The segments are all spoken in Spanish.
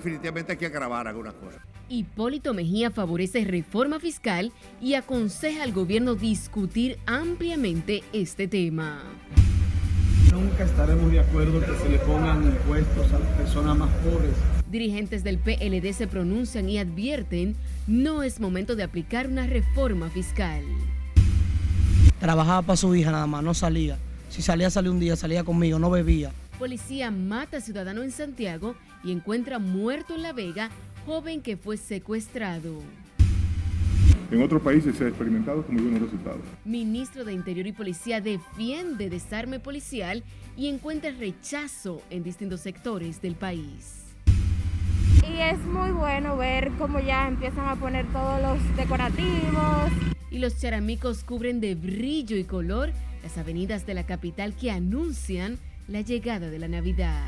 definitivamente hay que agravar algunas cosas. Hipólito Mejía favorece reforma fiscal y aconseja al gobierno discutir ampliamente este tema. Nunca estaremos de acuerdo que se le pongan impuestos a las personas más pobres. Dirigentes del PLD se pronuncian y advierten no es momento de aplicar una reforma fiscal. Trabajaba para su hija nada más, no salía. Si salía, salía un día, salía conmigo, no bebía. Policía mata a ciudadano en Santiago y encuentra muerto en La Vega joven que fue secuestrado. En otros países se ha experimentado con muy buenos resultados. Ministro de Interior y Policía defiende desarme policial y encuentra rechazo en distintos sectores del país. Y es muy bueno ver cómo ya empiezan a poner todos los decorativos. Y los charamicos cubren de brillo y color las avenidas de la capital que anuncian la llegada de la Navidad.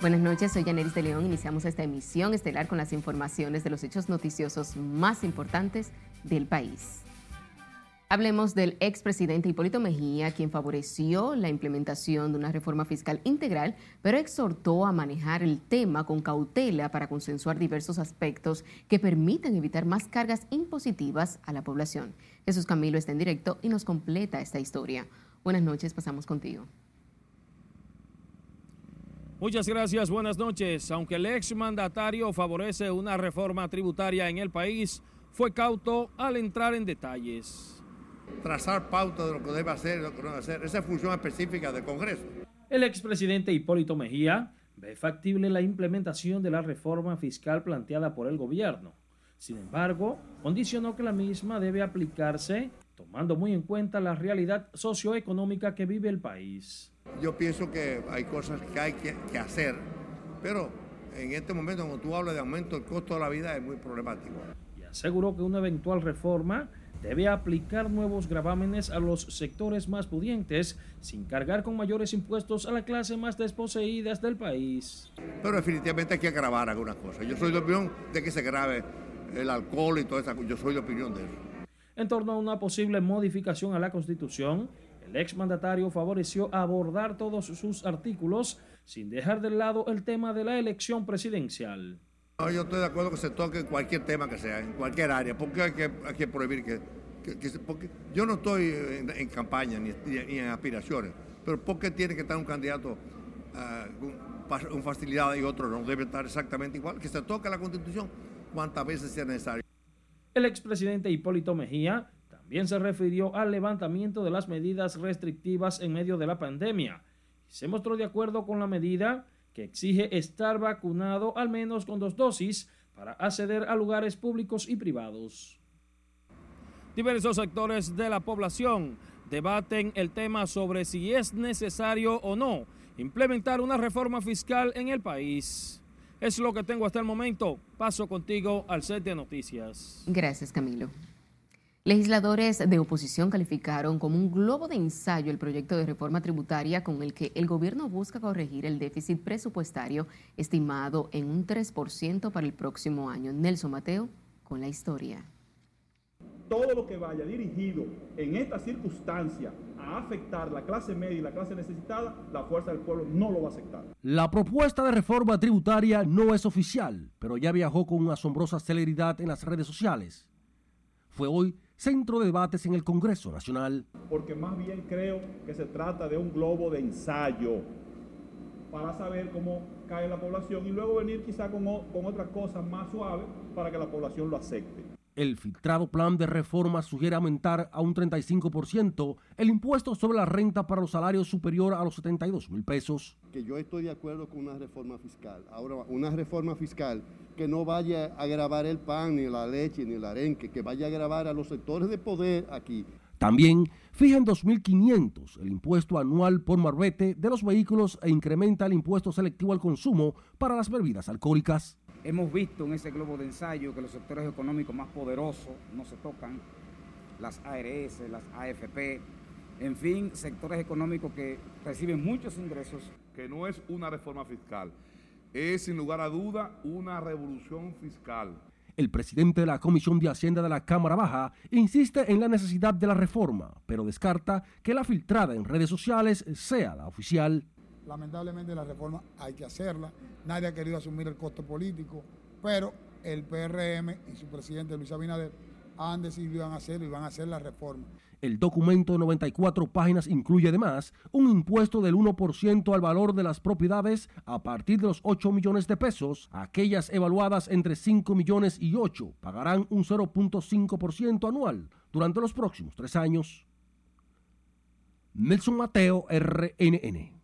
Buenas noches, soy Yaneris de León. Iniciamos esta emisión estelar con las informaciones de los hechos noticiosos más importantes del país. Hablemos del expresidente Hipólito Mejía, quien favoreció la implementación de una reforma fiscal integral, pero exhortó a manejar el tema con cautela para consensuar diversos aspectos que permitan evitar más cargas impositivas a la población. Jesús Camilo está en directo y nos completa esta historia. Buenas noches, pasamos contigo. Muchas gracias, buenas noches. Aunque el exmandatario favorece una reforma tributaria en el país, fue cauto al entrar en detalles. Trazar pauta de lo que debe hacer y lo que no debe hacer, esa es función específica del Congreso. El expresidente Hipólito Mejía ve factible la implementación de la reforma fiscal planteada por el gobierno. Sin embargo, condicionó que la misma debe aplicarse tomando muy en cuenta la realidad socioeconómica que vive el país. Yo pienso que hay cosas que hay que, hacer, pero en este momento cuando tú hablas de aumento del costo de la vida es muy problemático. Y aseguró que una eventual reforma debe aplicar nuevos gravámenes a los sectores más pudientes sin cargar con mayores impuestos a la clase más desposeídas del país. Pero definitivamente hay que agravar algunas cosas. Yo soy de opinión de que se grave el alcohol y todo eso. Yo soy de opinión de eso. En torno a una posible modificación a la Constitución, el exmandatario favoreció abordar todos sus artículos sin dejar de lado el tema de la elección presidencial. Yo estoy de acuerdo que se toque cualquier tema que sea, en cualquier área, hay que, hay que prohibir que, yo no estoy en, campaña ni, en aspiraciones, pero ¿por qué tiene que estar un candidato uh, con, facilidad y otro no? Debe estar exactamente igual, que se toque la constitución cuantas veces sea necesario. El expresidente Hipólito Mejía también se refirió al levantamiento de las medidas restrictivas en medio de la pandemia se mostró de acuerdo con la medida que exige estar vacunado al menos con dos dosis para acceder a lugares públicos y privados. Diversos sectores de la población debaten el tema sobre si es necesario o no implementar una reforma fiscal en el país. Es lo que tengo hasta el momento. Paso contigo al set de noticias. Gracias, Camilo. Legisladores de oposición calificaron como un globo de ensayo el proyecto de reforma tributaria con el que el gobierno busca corregir el déficit presupuestario estimado en un 3% para el próximo año. Nelson Mateo con la historia todo lo que vaya dirigido en esta circunstancia a afectar la clase media y la clase necesitada, la fuerza del pueblo no lo va a aceptar. La propuesta de reforma tributaria no es oficial, pero ya viajó con una asombrosa celeridad en las redes sociales. Fue hoy centro de debates en el Congreso Nacional. Porque más bien creo que se trata de un globo de ensayo para saber cómo cae la población y luego venir quizá con, con otras cosas más suaves para que la población lo acepte. El filtrado plan de reforma sugiere aumentar a un 35% el impuesto sobre la renta para los salarios superior a los 72 mil pesos. Que yo estoy de acuerdo con una reforma fiscal. Ahora, una reforma fiscal que no vaya a agravar el pan, ni la leche, ni el arenque, que vaya a agravar a los sectores de poder aquí. También fija en 2.500 el impuesto anual por marbete de los vehículos e incrementa el impuesto selectivo al consumo para las bebidas alcohólicas. Hemos visto en ese globo de ensayo que los sectores económicos más poderosos no se tocan, las ARS, las AFP, en fin, sectores económicos que reciben muchos ingresos. Que no es una reforma fiscal, es sin lugar a duda una revolución fiscal. El presidente de la Comisión de Hacienda de la Cámara Baja insiste en la necesidad de la reforma, pero descarta que la filtrada en redes sociales sea la oficial. Lamentablemente la reforma hay que hacerla, nadie ha querido asumir el costo político, pero el PRM y su presidente Luis Abinader han decidido van hacerlo y van a hacer la reforma. El documento de 94 páginas incluye además un impuesto del 1% al valor de las propiedades a partir de los 8 millones de pesos. Aquellas evaluadas entre 5 millones y 8 pagarán un 0.5% anual durante los próximos tres años. Nelson Mateo, RNN.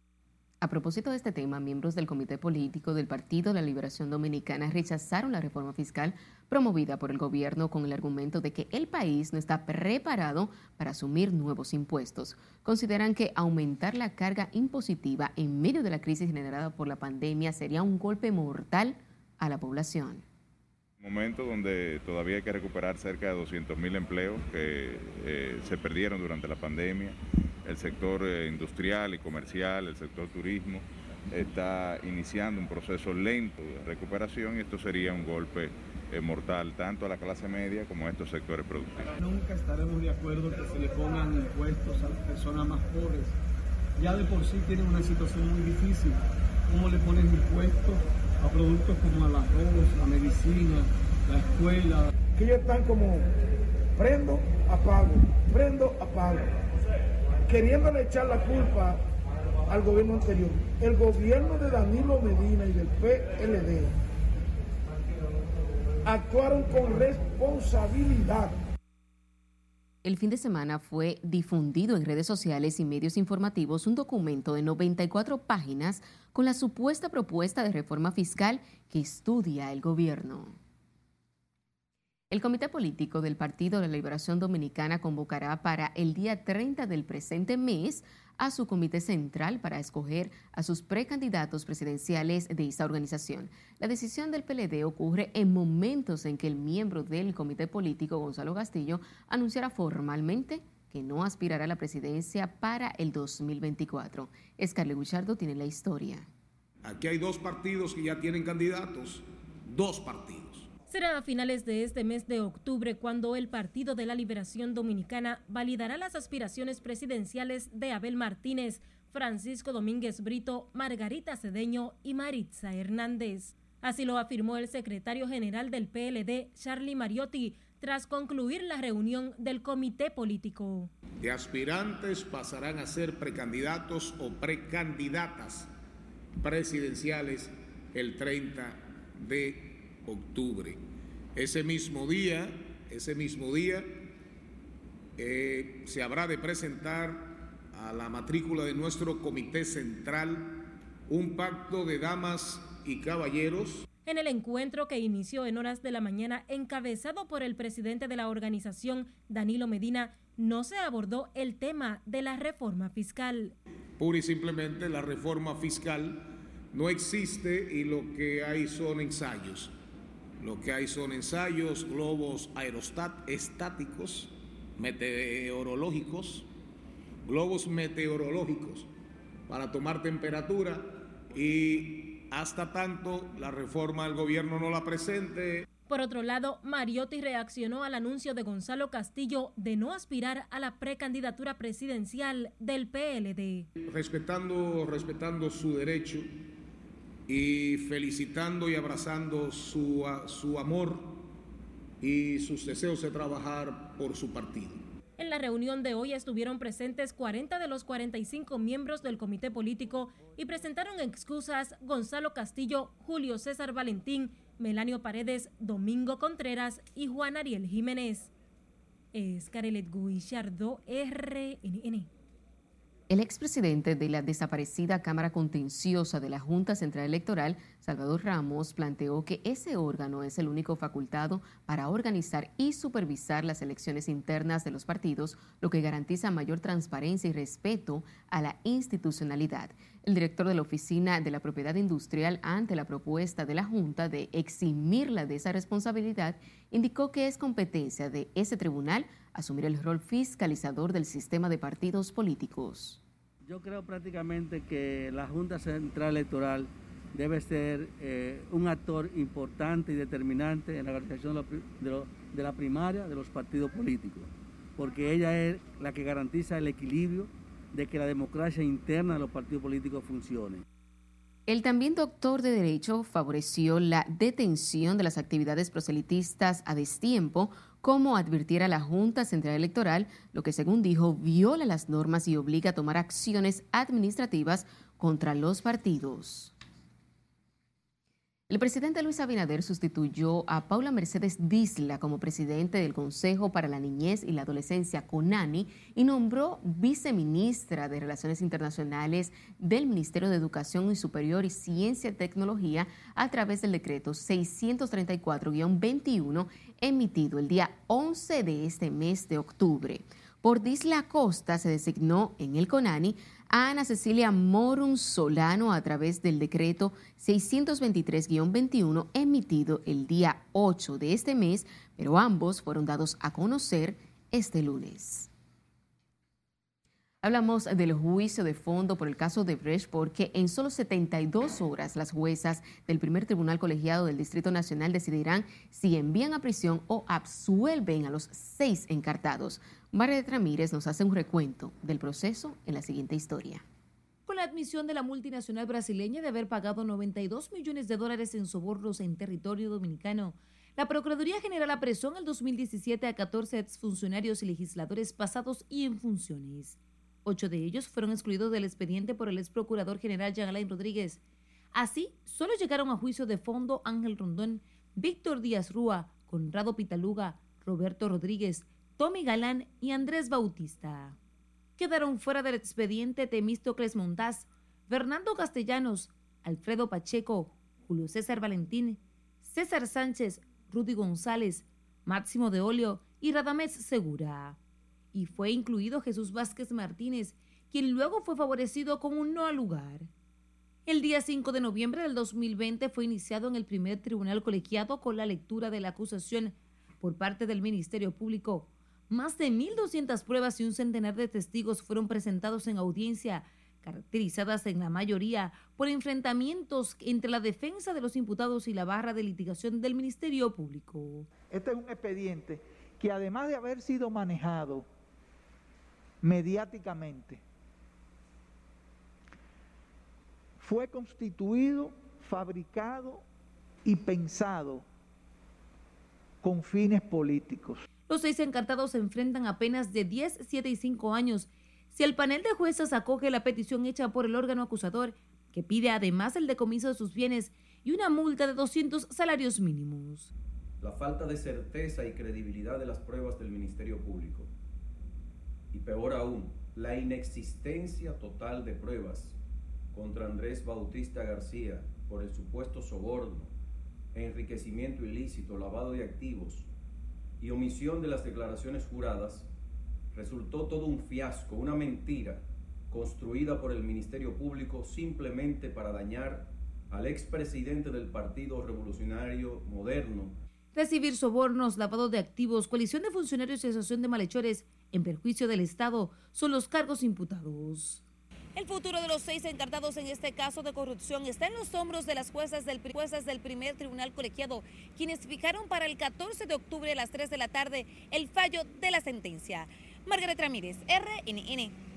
A propósito de este tema, miembros del Comité Político del Partido de la Liberación Dominicana rechazaron la reforma fiscal promovida por el gobierno con el argumento de que el país no está preparado para asumir nuevos impuestos. Consideran que aumentar la carga impositiva en medio de la crisis generada por la pandemia sería un golpe mortal a la población. Momento donde todavía hay que recuperar cerca de 200 mil empleos que eh, se perdieron durante la pandemia el sector eh, industrial y comercial, el sector turismo, está iniciando un proceso lento de recuperación y esto sería un golpe eh, mortal tanto a la clase media como a estos sectores productivos. Nunca estaremos de acuerdo que se le pongan impuestos a las personas más pobres. Ya de por sí tienen una situación muy difícil. ¿Cómo le ponen impuestos a productos como el arroz, la medicina, la escuela? Que ellos están como prendo, apago, prendo, apago queriéndole echar la culpa al gobierno anterior. El gobierno de Danilo Medina y del PLD actuaron con responsabilidad. El fin de semana fue difundido en redes sociales y medios informativos un documento de 94 páginas con la supuesta propuesta de reforma fiscal que estudia el gobierno. El Comité Político del Partido de la Liberación Dominicana convocará para el día 30 del presente mes a su comité central para escoger a sus precandidatos presidenciales de esta organización. La decisión del PLD ocurre en momentos en que el miembro del comité político, Gonzalo Castillo, anunciará formalmente que no aspirará a la presidencia para el 2024. Escarle Guchardo tiene la historia. Aquí hay dos partidos que ya tienen candidatos, dos partidos. Será a finales de este mes de octubre cuando el Partido de la Liberación Dominicana validará las aspiraciones presidenciales de Abel Martínez, Francisco Domínguez Brito, Margarita Cedeño y Maritza Hernández. Así lo afirmó el secretario general del PLD, Charlie Mariotti, tras concluir la reunión del comité político. De aspirantes pasarán a ser precandidatos o precandidatas presidenciales el 30 de octubre. Ese mismo día, ese mismo día, eh, se habrá de presentar a la matrícula de nuestro comité central un pacto de damas y caballeros. En el encuentro que inició en horas de la mañana, encabezado por el presidente de la organización, Danilo Medina, no se abordó el tema de la reforma fiscal. Pura y simplemente la reforma fiscal no existe y lo que hay son ensayos. Lo que hay son ensayos, globos aerostáticos, meteorológicos, globos meteorológicos para tomar temperatura y hasta tanto la reforma del gobierno no la presente. Por otro lado, Mariotti reaccionó al anuncio de Gonzalo Castillo de no aspirar a la precandidatura presidencial del PLD. Respetando, respetando su derecho y felicitando y abrazando su, su amor y sus deseos de trabajar por su partido. En la reunión de hoy estuvieron presentes 40 de los 45 miembros del comité político y presentaron excusas Gonzalo Castillo, Julio César Valentín, Melanio Paredes, Domingo Contreras y Juan Ariel Jiménez. Es Carelet Guillardo, RNN. El expresidente de la desaparecida Cámara Contenciosa de la Junta Central Electoral, Salvador Ramos, planteó que ese órgano es el único facultado para organizar y supervisar las elecciones internas de los partidos, lo que garantiza mayor transparencia y respeto a la institucionalidad. El director de la Oficina de la Propiedad Industrial, ante la propuesta de la Junta de eximirla de esa responsabilidad, indicó que es competencia de ese tribunal asumir el rol fiscalizador del sistema de partidos políticos. Yo creo prácticamente que la Junta Central Electoral debe ser eh, un actor importante y determinante en la organización de, la primaria de los partidos políticos, porque ella es la que garantiza el equilibrio de que la democracia interna de los partidos políticos funcione. El también doctor de Derecho favoreció la detención de las actividades proselitistas a destiempo, como advirtiera la Junta Central Electoral, lo que según dijo viola las normas y obliga a tomar acciones administrativas contra los partidos. El presidente Luis Abinader sustituyó a Paula Mercedes Disla como presidente del Consejo para la Niñez y la Adolescencia, CONANI, y nombró viceministra de Relaciones Internacionales del Ministerio de Educación y Superior y Ciencia y Tecnología a través del decreto 634-21 emitido el día 11 de este mes de octubre. Por Disla Costa se designó en el CONANI a Ana Cecilia Morum Solano a través del decreto 623-21 emitido el día 8 de este mes, pero ambos fueron dados a conocer este lunes. Hablamos del juicio de fondo por el caso de Brecht porque en solo 72 horas las juezas del primer tribunal colegiado del Distrito Nacional decidirán si envían a prisión o absuelven a los seis encartados. Margaret Ramírez nos hace un recuento del proceso en la siguiente historia. Con la admisión de la multinacional brasileña de haber pagado 92 millones de dólares en sobornos en territorio dominicano, la Procuraduría General apresó en el 2017 a 14 exfuncionarios y legisladores pasados y en funciones. Ocho de ellos fueron excluidos del expediente por el ex procurador general Jean Alain Rodríguez. Así, solo llegaron a juicio de fondo Ángel Rondón, Víctor Díaz Rúa, Conrado Pitaluga, Roberto Rodríguez, Tommy Galán y Andrés Bautista. Quedaron fuera del expediente Temístocles Montaz, Fernando Castellanos, Alfredo Pacheco, Julio César Valentín, César Sánchez, Rudy González, Máximo de Olio y Radamés Segura y fue incluido Jesús Vázquez Martínez, quien luego fue favorecido con un no al lugar. El día 5 de noviembre del 2020 fue iniciado en el primer tribunal colegiado con la lectura de la acusación por parte del Ministerio Público. Más de 1.200 pruebas y un centenar de testigos fueron presentados en audiencia, caracterizadas en la mayoría por enfrentamientos entre la defensa de los imputados y la barra de litigación del Ministerio Público. Este es un expediente que además de haber sido manejado mediáticamente. Fue constituido, fabricado y pensado con fines políticos. Los seis encartados se enfrentan apenas de 10, 7 y 5 años. Si el panel de jueces acoge la petición hecha por el órgano acusador, que pide además el decomiso de sus bienes y una multa de 200 salarios mínimos. La falta de certeza y credibilidad de las pruebas del Ministerio Público y peor aún, la inexistencia total de pruebas contra Andrés Bautista García por el supuesto soborno, enriquecimiento ilícito, lavado de activos y omisión de las declaraciones juradas, resultó todo un fiasco, una mentira construida por el Ministerio Público simplemente para dañar al expresidente del Partido Revolucionario Moderno. Recibir sobornos, lavado de activos, coalición de funcionarios y asociación de malhechores en perjuicio del Estado son los cargos imputados. El futuro de los seis encartados en este caso de corrupción está en los hombros de las juezas del, juezas del primer tribunal colegiado, quienes fijaron para el 14 de octubre a las 3 de la tarde el fallo de la sentencia. Margaret Ramírez, RNN.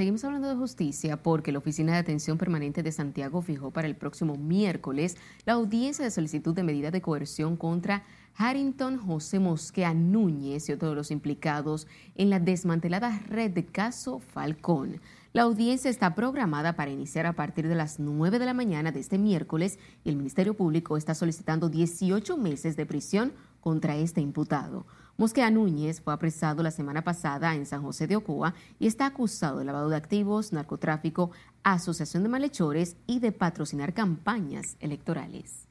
Seguimos hablando de justicia porque la Oficina de Atención Permanente de Santiago fijó para el próximo miércoles la audiencia de solicitud de medida de coerción contra Harrington José Mosquea Núñez y otros de los implicados en la desmantelada red de caso Falcón. La audiencia está programada para iniciar a partir de las 9 de la mañana de este miércoles y el Ministerio Público está solicitando 18 meses de prisión contra este imputado. Mosquea Núñez fue apresado la semana pasada en San José de Ocoa y está acusado de lavado de activos, narcotráfico, asociación de malhechores y de patrocinar campañas electorales.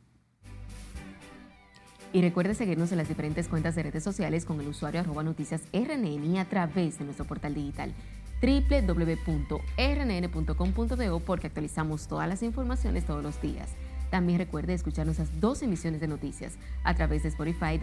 Y recuerde seguirnos en las diferentes cuentas de redes sociales con el usuario arroba noticias a través de nuestro portal digital www.rnn.com.do porque actualizamos todas las informaciones todos los días. También recuerde escuchar nuestras dos emisiones de noticias a través de Spotify.